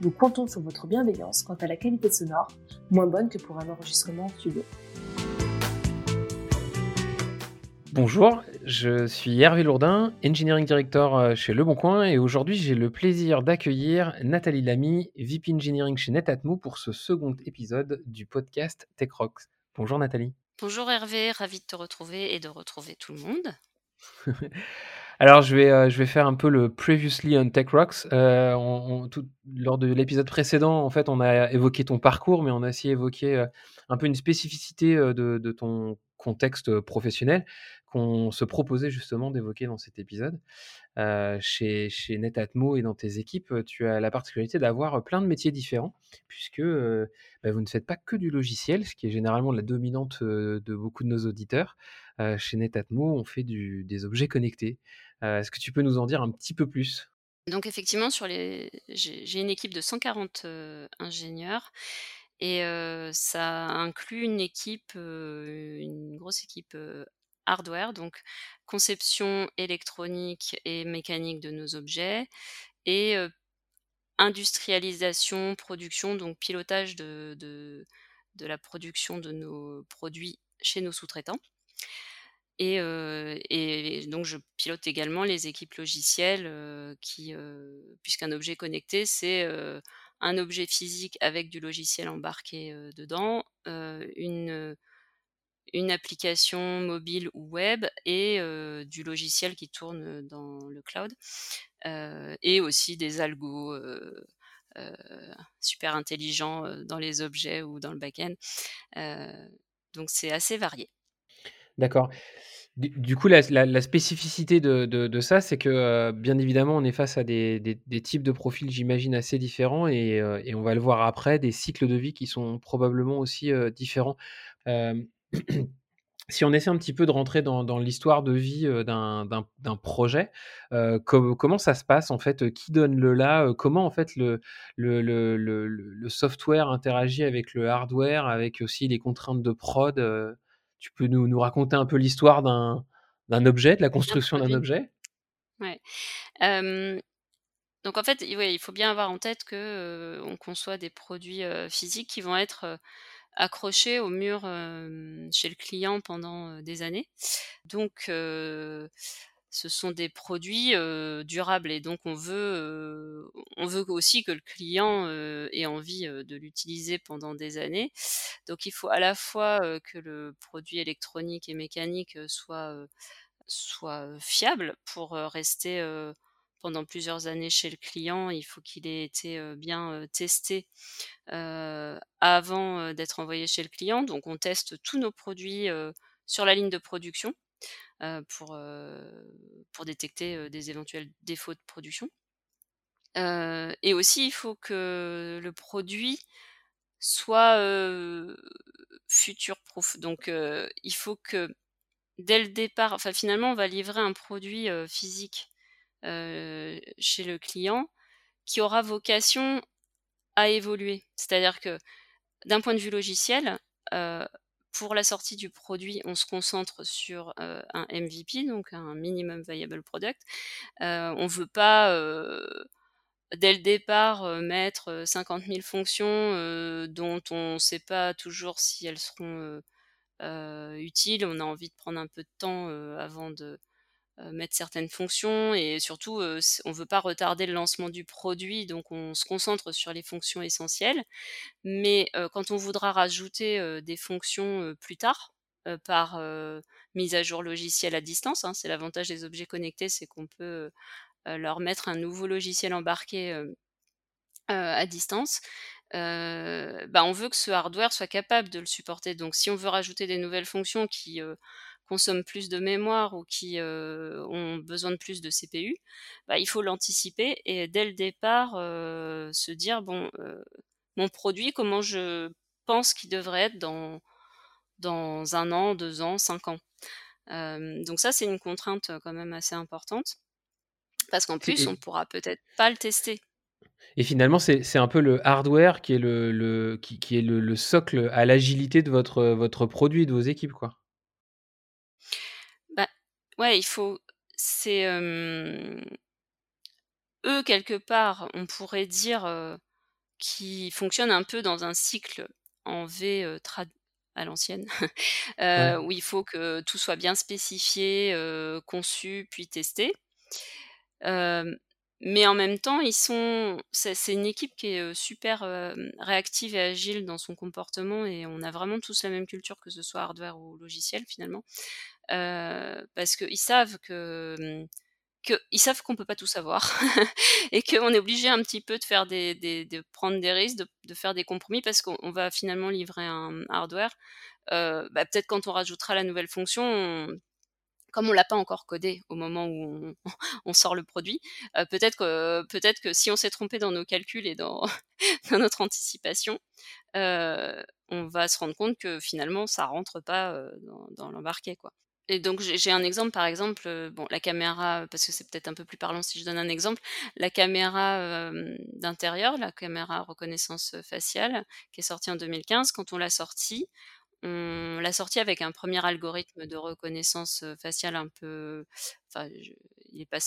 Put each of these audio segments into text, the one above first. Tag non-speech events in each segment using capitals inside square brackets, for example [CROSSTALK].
Nous comptons sur votre bienveillance quant à la qualité sonore, moins bonne que pour un enregistrement en studio. Bonjour, je suis Hervé Lourdin, Engineering Director euh, chez Le Bon Coin et aujourd'hui j'ai le plaisir d'accueillir Nathalie Lamy, VP Engineering chez Netatmo pour ce second épisode du podcast Tech Rocks. Bonjour Nathalie. Bonjour Hervé, ravi de te retrouver et de retrouver tout le monde. [LAUGHS] Alors, je vais, euh, je vais faire un peu le previously on Tech Rocks. Euh, lors de l'épisode précédent, en fait, on a évoqué ton parcours, mais on a aussi évoqué euh, un peu une spécificité de, ton contexte professionnel qu'on se proposait justement d'évoquer dans cet épisode. chez, chez Netatmo et dans tes équipes, tu as la particularité d'avoir plein de métiers différents, puisque bah, vous ne faites pas que du logiciel, ce qui est généralement la dominante de beaucoup de nos auditeurs. chez Netatmo, on fait des objets connectés. Est-ce que tu peux nous en dire un petit peu plus? Donc effectivement, les... j'ai une équipe de 140 ingénieurs et ça inclut une équipe, une grosse équipe hardware, donc conception électronique et mécanique de nos objets et industrialisation, production, donc pilotage de, de, la production de nos produits chez nos sous-traitants. Et, donc je pilote également les équipes logicielles qui, puisqu'un objet connecté, c'est un objet physique avec du logiciel embarqué dedans, une, une application mobile ou web et du logiciel qui tourne dans le cloud, et aussi des algos. super intelligents dans les objets ou dans le back-end. donc c'est assez varié. D'accord. Du coup, la, spécificité de, ça, c'est que bien évidemment, on est face à des, types de profils, j'imagine, assez différents et, on va le voir après, des cycles de vie qui sont probablement aussi différents. [CLEARS THROAT] si on essaie un petit peu de rentrer dans, l'histoire de vie d'un projet, comment ça se passe en fait? Qui donne le là? Comment en fait le, le, software interagit avec le hardware, avec aussi les contraintes de prod tu peux nous, nous raconter un peu l'histoire d'un, objet, de la construction d'un objet? Ouais. donc en fait, ouais, il faut bien avoir en tête que on conçoit des produits physiques qui vont être accrochés au mur chez le client pendant des années. Donc ce sont des produits durables et donc on veut, aussi que le client ait envie de l'utiliser pendant des années. Donc il faut à la fois que le produit électronique et mécanique soit fiable pour rester pendant plusieurs années chez le client. Il faut qu'il ait été bien testé avant d'être envoyé chez le client. Donc on teste tous nos produits sur la ligne de production pour, pour détecter des éventuels défauts de production. et aussi, il faut que le produit soit future-proof. Donc, il faut que dès le départ, enfin finalement, on va livrer un produit physique chez le client qui aura vocation à évoluer. C'est-à-dire que d'un point de vue logiciel, pour la sortie du produit, on se concentre sur un MVP, donc un minimum viable product. on ne veut pas dès le départ mettre 50 000 fonctions dont on ne sait pas toujours si elles seront utiles. On a envie de prendre un peu de temps avant de mettre certaines fonctions et surtout on ne veut pas retarder le lancement du produit donc on se concentre sur les fonctions essentielles. Mais quand on voudra rajouter des fonctions plus tard par mise à jour logiciel à distance hein, c'est l'avantage des objets connectés c'est qu'on peut leur mettre un nouveau logiciel embarqué à distance. Bah, on veut que ce hardware soit capable de le supporter. Donc si on veut rajouter des nouvelles fonctions qui consomment plus de mémoire ou qui ont besoin de plus de CPU, bah, il faut l'anticiper et dès le départ se dire bon, mon produit, comment je pense qu'il devrait être dans dans 1 an, 2 ans, 5 ans. Donc ça, c'est une contrainte, quand même assez importante parce qu'en plus, on pourra peut-être pas le tester. et finalement, c'est c'est un peu le hardware qui est le le qui qui est le le socle à l'agilité de votre, votre produit, de vos équipes, quoi? Ouais, il faut c'est, eux, quelque part, on pourrait dire, qu'ils fonctionnent un peu dans un cycle en V, trad à l'ancienne, [LAUGHS] Ouais. où il faut que tout soit bien spécifié, conçu, puis testé. Mais en même temps, ils sont c'est une équipe qui est, super, réactive et agile dans son comportement et on a vraiment tous la même culture, que ce soit hardware ou logiciel, finalement. Heu, parce qu'ils savent que, mmh, qu'ils savent qu'on peut pas tout savoir [LAUGHS] et qu'on est obligé un petit peu de faire des des de prendre des risques, de faire des compromis parce qu'on on va finalement livrer un, hardware. Heu, bah, peut-être quand on rajoutera la nouvelle fonction, on comme on l'a pas encore codé au moment où on [LAUGHS] sort le produit, heu, peut-être que si on s'est trompé dans nos calculs et dans [LAUGHS] notre anticipation, on va se rendre compte que finalement ça rentre pas, dans dans l'embarqué, quoi. Et donc j'ai un exemple, par exemple, heu, bon la caméra, parce que c'est peut-être un peu plus parlant si je donne un exemple. La caméra, hem, d'intérieur, la caméra reconnaissance, heu, faciale, qui est sortie en 2015, quand on l'a sortie, on l'a sortie avec un 1er algorithme de reconnaissance, faciale un peu enfin il est pas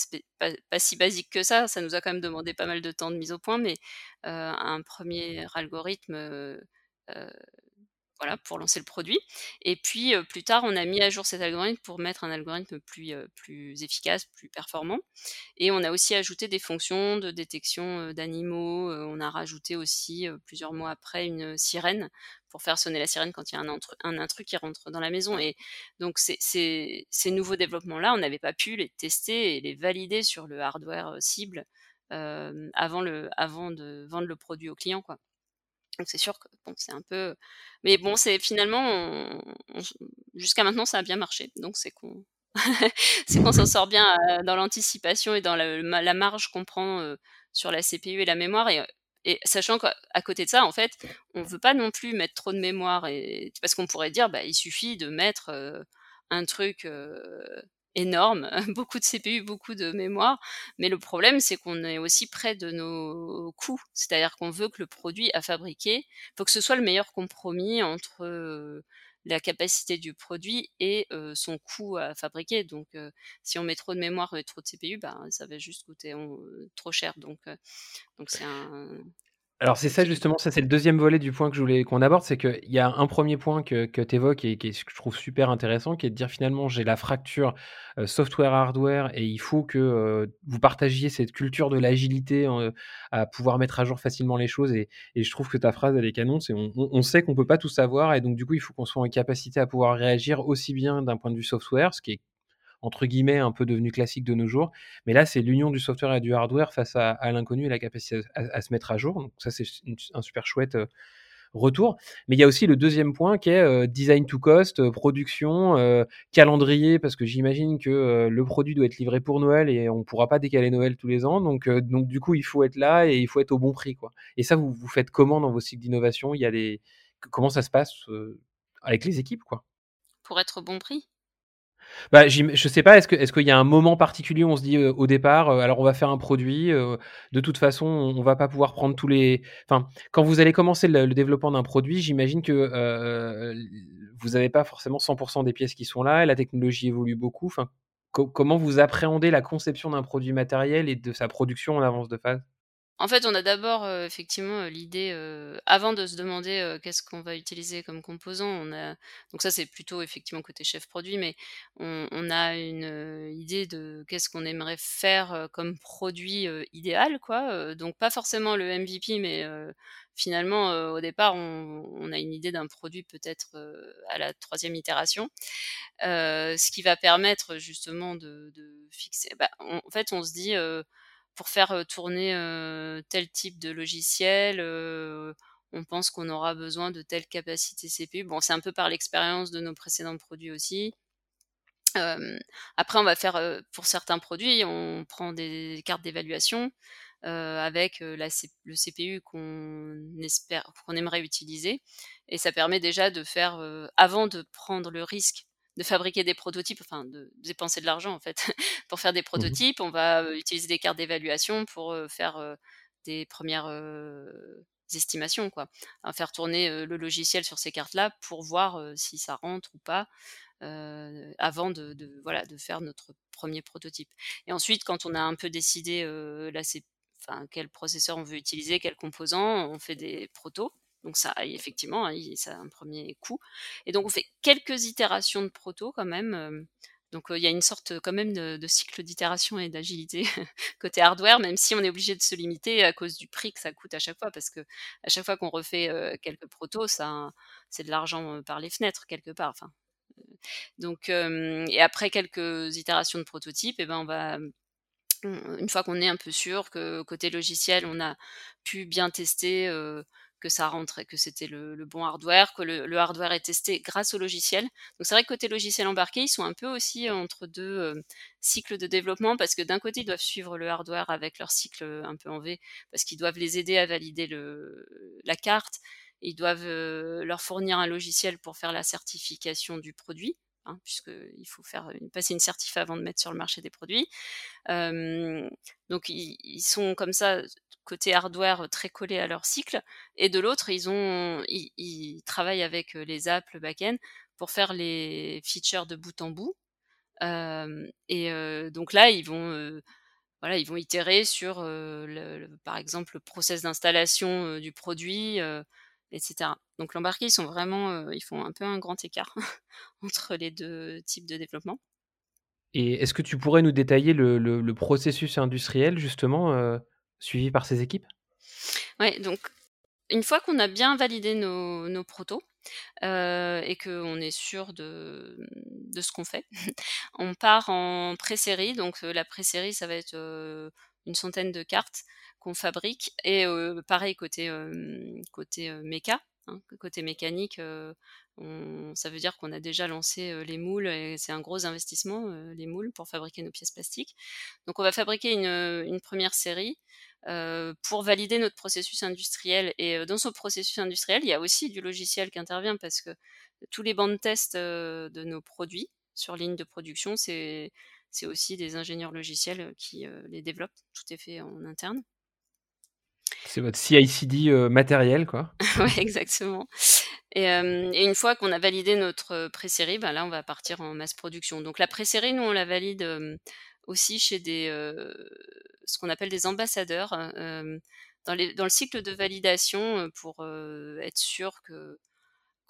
si basique que ça, ça nous a quand même demandé pas mal de temps de mise au point, mais, un 1er algorithme, voilà, pour lancer le produit. Et puis, plus tard, on a mis à jour cet algorithme pour mettre un algorithme plus, plus efficace, plus performant. Et on a aussi ajouté des fonctions de détection, d'animaux, on a rajouté aussi, plusieurs mois après, une sirène pour faire sonner la sirène quand il y a un intru un intrus qui rentre dans la maison. Et donc ces nouveaux développements-là, on n'avait pas pu les tester et les valider sur le hardware, cible, avant le avant de vendre le produit au client, quoi. Donc c'est sûr que bon, c'est un peu mais bon, c'est finalement jusqu'à maintenant, ça a bien marché, donc c'est qu'on [LAUGHS] s'en sort bien, dans l'anticipation et dans la marge qu'on prend, sur la CPU et la mémoire et sachant qu'à côté de ça, en fait, on veut pas non plus mettre trop de mémoire et parce qu'on pourrait dire: «Bah, il suffit de mettre, un truc, énorme, [LAUGHS] beaucoup de CPU, beaucoup de mémoire», mais le problème, c'est qu'on est aussi près de nos coûts. C'est-à-dire qu'on veut que le produit à fabriquer faut que ce soit le meilleur compromis entre, la capacité du produit et son coût à fabriquer donc si on met trop de mémoire et trop de CPU, ben, ça va juste coûter trop cher donc donc c'est un Alors c'est ça justement, ça c'est le 2e volet du point que je voulais qu'on aborde, c'est qu'il y a un 1er point que tu évoques et ce que je trouve super intéressant, qui est de dire finalement: «J'ai la fracture, heu, software-hardware et il faut que, heu, vous partagiez cette culture de l'agilité, heu, à pouvoir mettre à jour facilement les choses» et et je trouve que ta phrase, elle est canon, c'est: «On on on sait qu'on peut pas tout savoir et donc du coup, il faut qu'on soit en capacité à pouvoir réagir aussi bien d'un point de vue software», ce qui est entre guillemets «un peu devenu classique de nos jours», mais là, c'est l'union du software et du hardware face à l'inconnu et la capacité à se mettre à jour, donc ça, c'est un super chouette, heu, retour. Mais il y a aussi le 2e point qui est, heu, design to cost, heu, production, calendrier parce que j'imagine que, le produit doit être livré pour Noël et on pourra pas décaler Noël tous les ans donc donc du coup, il faut être là et il faut être au bon prix, quoi et ça, vous vous faites comment dans vos cycles d'innovation? Il y a des co comment ça se passe, avec les équipes, quoi? Pour être au bon prix? Bah, je sais pas, est-ce que est-ce qu'il y a un moment particulier où on se dit, heu, au départ, heu: «Alors on va faire un produit, heu, de toute façon on va pas pouvoir prendre tous les» enfin, quand vous allez commencer le développement d'un produit, j'imagine que, vous avez pas forcément 100 % des pièces qui sont là et la technologie évolue beaucoup, enfin, co comment vous appréhendez la conception d'un produit matériel et de sa production en avance de phase? En fait, on a d'abord, heu, effectivement, heu, l'idée, heu, avant de se demander, qu'est-ce qu'on va utiliser comme composant, donc ça, c'est plutôt effectivement côté chef produit, mais on a une, idée de qu'est-ce qu'on aimerait faire, comme produit, idéal, donc pas forcément le MVP, mais finalement, au départ, on a une idée d'un produit peut-être, à la 3e itération. Ce qui va permettre justement de fixer bah, en fait, on se dit, «Pour faire, tourner, tel type de logiciel, on pense qu'on aura besoin de telle capacité CPU». Bon, c'est un peu par l'expérience de nos précédents produits aussi. Après on va faire, pour certains produits, on prend des cartes d'évaluation, avec le CPU qu'on espère qu'on aimerait utiliser et ça permet déjà de faire, avant de prendre le risque de fabriquer des prototypes, enfin de dépenser de l'argent en fait pour faire des Mmh prototypes, on va, utiliser des cartes d'évaluation pour, faire, des premières estimations quoi. À faire tourner, le logiciel sur ces cartes-là pour voir, si ça rentre ou pas, avant de de voilà, de faire notre premier prototype et ensuite quand on a un peu décidé, là c'est enfin quel processeur on veut utiliser, quels composants, on fait des protos. Donc ça effectivement, hein, ça a un premier coût et donc on fait quelques itérations de protos quand même, donc il y a une sorte quand même de cycle d'itération et d'agilité [LAUGHS] côté hardware, même si on est obligé de se limiter à cause du prix que ça coûte à chaque fois parce qu'à chaque fois qu'on refait, quelques protos, ça c'est de l'argent, par les fenêtres quelque part, enfin, donc et après quelques itérations de prototypes et ben on va une fois qu'on est un peu sûr que côté logiciel, on a pu bien tester, que ça rentrait, que c'était le, bon hardware, que le, hardware est testé grâce au logiciel. Donc c'est vrai que côté logiciel embarqué, ils sont un peu aussi entre deux cycles de développement parce que d'un côté, ils doivent suivre le hardware avec leur cycle un peu en V parce qu'ils doivent les aider à valider la carte. Ils doivent leur fournir un logiciel pour faire la certification du produit. Hein, puisqu'il faut faire passer une certif avant de mettre sur le marché des produits. donc ils, sont comme ça côté hardware très collés à leur cycle, et de l'autre ils ont ils, travaillent avec les apps, le backend pour faire les features de bout en bout. et donc là ils vont voilà, ils vont itérer sur, par exemple, le process d'installation du produit, etc. Donc l'embarqué, ils sont vraiment, ils font un peu un grand écart [LAUGHS] entre les deux types de développement. Et est-ce que tu pourrais nous détailler le, processus industriel justement suivi par ces équipes? Oui, donc une fois qu'on a bien validé nos, nos protos et qu'on est sûr de, de ce qu'on fait, [LAUGHS] on part en pré-série. Donc la pré-série, ça va être une centaine de cartes qu'on fabrique. Et pareil côté, côté méca, hein, côté mécanique, ça veut dire qu'on a déjà lancé les moules et c'est un gros investissement, les moules, pour fabriquer nos pièces plastiques. Donc on va fabriquer une, première série pour valider notre processus industriel. Et dans ce processus industriel, il y a aussi du logiciel qui intervient parce que tous les bancs de test de nos produits sur ligne de production, c'est aussi des ingénieurs logiciels qui les développent. Tout est fait en interne. C'est votre CI/CD euh, matériel, quoi. [LAUGHS] oui, exactement. Et, une fois qu'on a validé notre pré-série, ben là, on va partir en masse production. Donc la pré-série, nous, on la valide aussi chez des, ce qu'on appelle des ambassadeurs, dans, les, dans, le cycle de validation pour être sûr que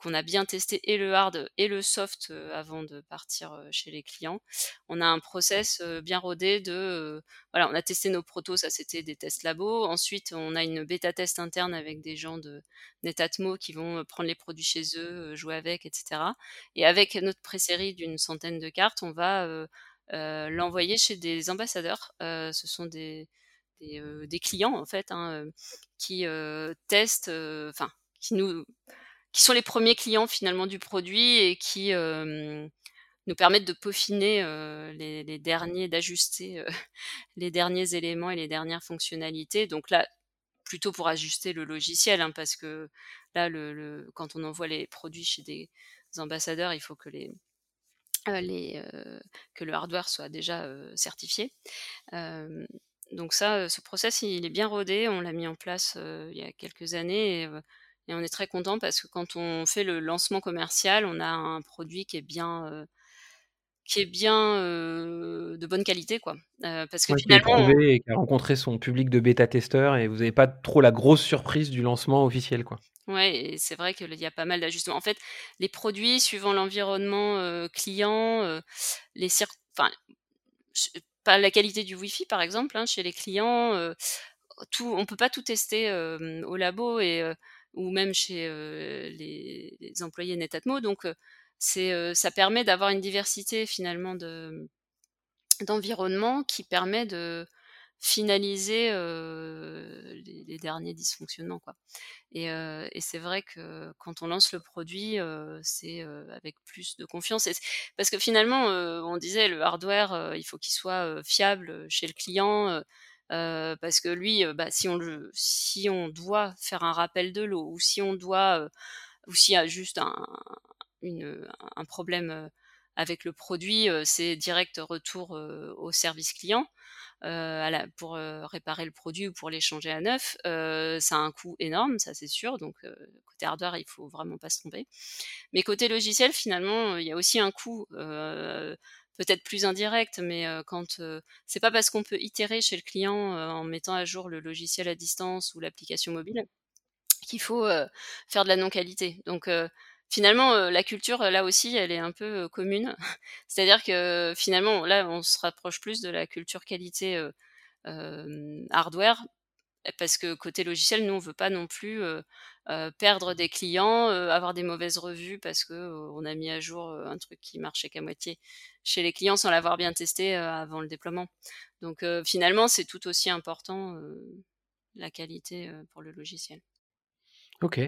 qu'on a bien testé et le hard et le soft avant de partir chez les clients. On a un process bien rodé de voilà, on a testé nos protos, ça c'était des tests labo. Ensuite, on a une bêta test interne avec des gens de Netatmo qui vont prendre les produits chez eux, jouer avec, etc. Et avec notre pré-série d'une centaine de cartes, on va l'envoyer chez des ambassadeurs. ce sont des des, clients en fait hein, qui testent, enfin qui nous qui sont les premiers clients finalement du produit et qui nous permettent de peaufiner les, derniers, d'ajuster [LAUGHS] les derniers éléments et les dernières fonctionnalités. Donc là, plutôt pour ajuster le logiciel, hein, parce que là, quand on envoie les produits chez des ambassadeurs, il faut que le hardware soit déjà certifié. donc ça, ce process, il est bien rodé. On l'a mis en place il y a quelques années. Et on est très content parce que quand on fait le lancement commercial, on a un produit qui est bien, qui est bien de bonne qualité, quoi. parce que finalement, qui et qui a rencontré son public de bêta testeurs et vous n'avez pas trop la grosse surprise du lancement officiel, quoi. Ouais, c'est vrai qu'il y a pas mal d'ajustements. En fait, les produits, suivant l'environnement client, les enfin, pas la qualité du Wi-Fi, par exemple, hein, chez les clients, tout, on peut pas tout tester au labo et ou même chez les, employés Netatmo. Donc, c'est, ça permet d'avoir une diversité finalement de, d'environnement qui permet de finaliser les, derniers dysfonctionnements. Et, c'est vrai que quand on lance le produit, c'est avec plus de confiance. parce que finalement, on disait le hardware, il faut qu'il soit fiable chez le client parce que lui, bah, si on doit faire un rappel de l'eau ou si on doit, ou s'il y a juste un problème, avec le produit, c'est direct retour, au service client. Euh, pour euh, réparer le produit ou pour l'échanger à neuf, euh, ça a un coût énorme, ça c'est sûr. Donc côté hardware, il faut vraiment pas se tromper. Mais côté logiciel, finalement, il y a aussi un coût peut-être plus indirect, mais quand c'est pas parce qu'on peut itérer chez le client en mettant à jour le logiciel à distance ou l'application mobile qu'il faut faire de la non-qualité. Donc finalement, la culture, là aussi, elle est un peu commune. [LAUGHS] C'est-à-dire que finalement, là, on se rapproche plus de la culture qualité hardware, parce que côté logiciel, nous, on veut pas non plus perdre des clients, avoir des mauvaises revues parce que on a mis à jour un truc qui marchait qu'à moitié chez les clients sans l'avoir bien testé avant le déploiement. Donc finalement, c'est tout aussi important la qualité pour le logiciel. Ok.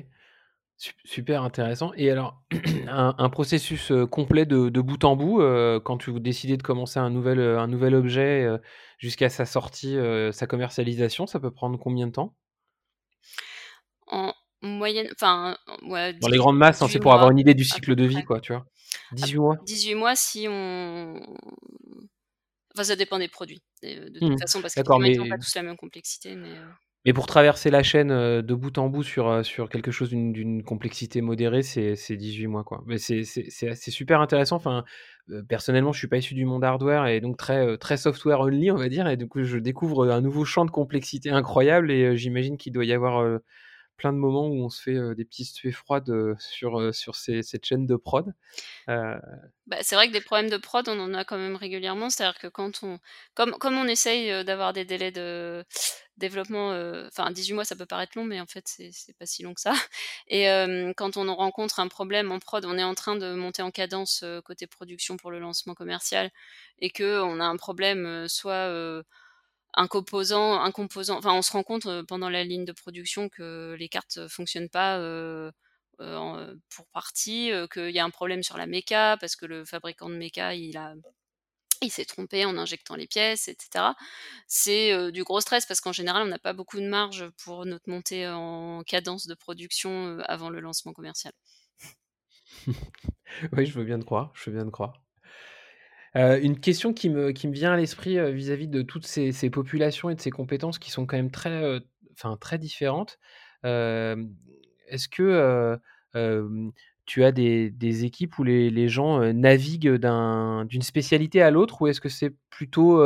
Super intéressant. Et alors, [CLEARS THROAT] un, processus complet de, bout en bout, quand tu décidez de commencer un nouvel, un nouvel objet jusqu'à sa sortie, sa commercialisation, ça peut prendre combien de temps? Moyenne, enfin, Dans les grandes masses, hein, c'est pour avoir une idée du cycle de vie, quoi, tu vois. 18 mois 18 mois si on. Enfin, ça dépend des produits, de, toute mmh. façon, parce qu'ils n'ont pas tous la même complexité. Mais... Mais pour traverser la chaîne de bout en bout sur, sur quelque chose d'une complexité modérée, c'est 18 mois. Quoi. Mais c'est super intéressant. Enfin, personnellement, je suis pas issu du monde hardware et donc très, très software only, on va dire. Et du coup, je découvre un nouveau champ de complexité incroyable et j'imagine qu'il doit y avoir plein de moments où on se fait des petites suées froides sur, sur cette chaîne de prod. Bah, c'est vrai que des problèmes de prod, on en a quand même régulièrement. C'est-à-dire que quand on, comme, comme on essaye d'avoir des délais de [SNIFFS] développement, enfin 18 mois ça peut paraître long, mais en fait c'est pas si long que ça. [LAUGHS] Et quand on rencontre un problème en prod, on est en train de monter en cadence côté production pour le lancement commercial et que on a un problème soit un composant, un composant, enfin on se rend compte pendant la ligne de production que les cartes fonctionnent pas. pour partie, qu'il y a un problème sur la méca parce que le fabricant de méca il a il s'est trompé en injectant les pièces, etc. C'est du gros stress parce qu'en général, on n'a pas beaucoup de marge pour notre montée en cadence de production avant le lancement commercial. [LAUGHS] oui, je veux bien te croire. Je veux bien te croire. Une question qui me, vient à l'esprit vis-à-vis de toutes ces, populations et de ces compétences qui sont quand même très, enfin, très différentes. Est-ce que tu as des, équipes où les, gens naviguent d'une spécialité à l'autre ou est-ce que c'est plutôt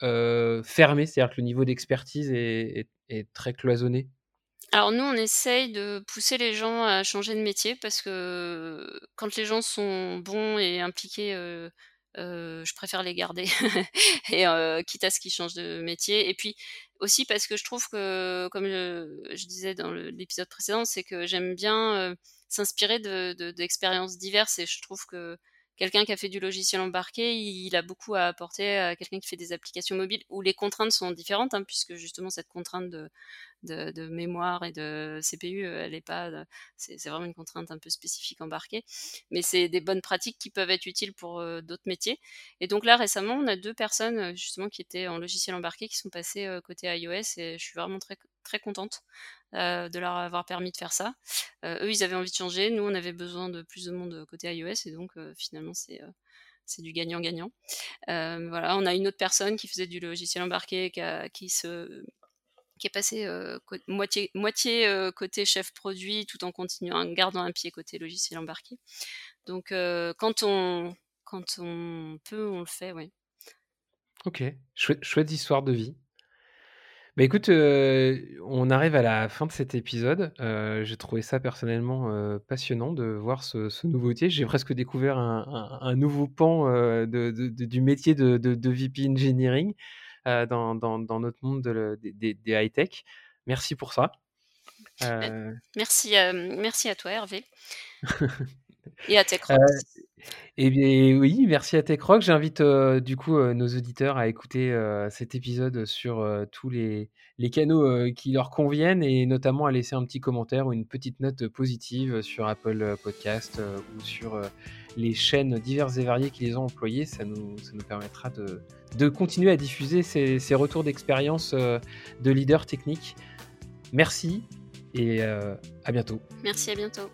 fermé, c'est-à-dire que le niveau d'expertise est, très cloisonné? Alors nous, on essaye de pousser les gens à changer de métier parce que quand les gens sont bons et impliqués, je préfère les garder [LAUGHS] et quitte à ce qu'ils changent de métier. Et puis aussi parce que je trouve que, comme je, disais dans l'épisode précédent, c'est que j'aime bien s'inspirer d'expériences de, diverses et je trouve que quelqu'un qui a fait du logiciel embarqué, il, a beaucoup à apporter à quelqu'un qui fait des applications mobiles où les contraintes sont différentes, hein, puisque justement cette contrainte de, mémoire et de CPU, elle est pas, c'est vraiment une contrainte un peu spécifique embarquée, mais c'est des bonnes pratiques qui peuvent être utiles pour d'autres métiers. Et donc là récemment, on a deux personnes justement qui étaient en logiciel embarqué qui sont passées côté iOS et je suis vraiment très contente de leur avoir permis de faire ça. eux, ils avaient envie de changer, nous, on avait besoin de plus de monde côté iOS et donc finalement c'est c'est du gagnant-gagnant. voilà, on a une autre personne qui faisait du logiciel embarqué, qui, se qui est passé moitié, moitié côté chef produit tout en continuant, en gardant un pied côté logiciel embarqué. Donc quand, on, quand on peut, on le fait, oui. Ok, chouette histoire de vie. Bah écoute, on arrive à la fin de cet épisode. j'ai trouvé ça personnellement passionnant de voir ce, ce nouveauté. J'ai presque découvert un, nouveau pan de, du métier de, VP Engineering. Dans, dans, notre monde de des, high-tech. Merci pour ça. Euh, merci, merci à toi, Hervé. [LAUGHS] et à TechRock. Eh bien, oui, merci à TechRock. J'invite du coup nos auditeurs à écouter cet épisode sur tous les, canaux qui leur conviennent et notamment à laisser un petit commentaire ou une petite note positive sur Apple Podcast ou sur les chaînes diverses et variées qui les ont employées, ça nous, permettra de, continuer à diffuser ces retours d'expérience de leaders techniques. Merci et à bientôt. Merci, à bientôt.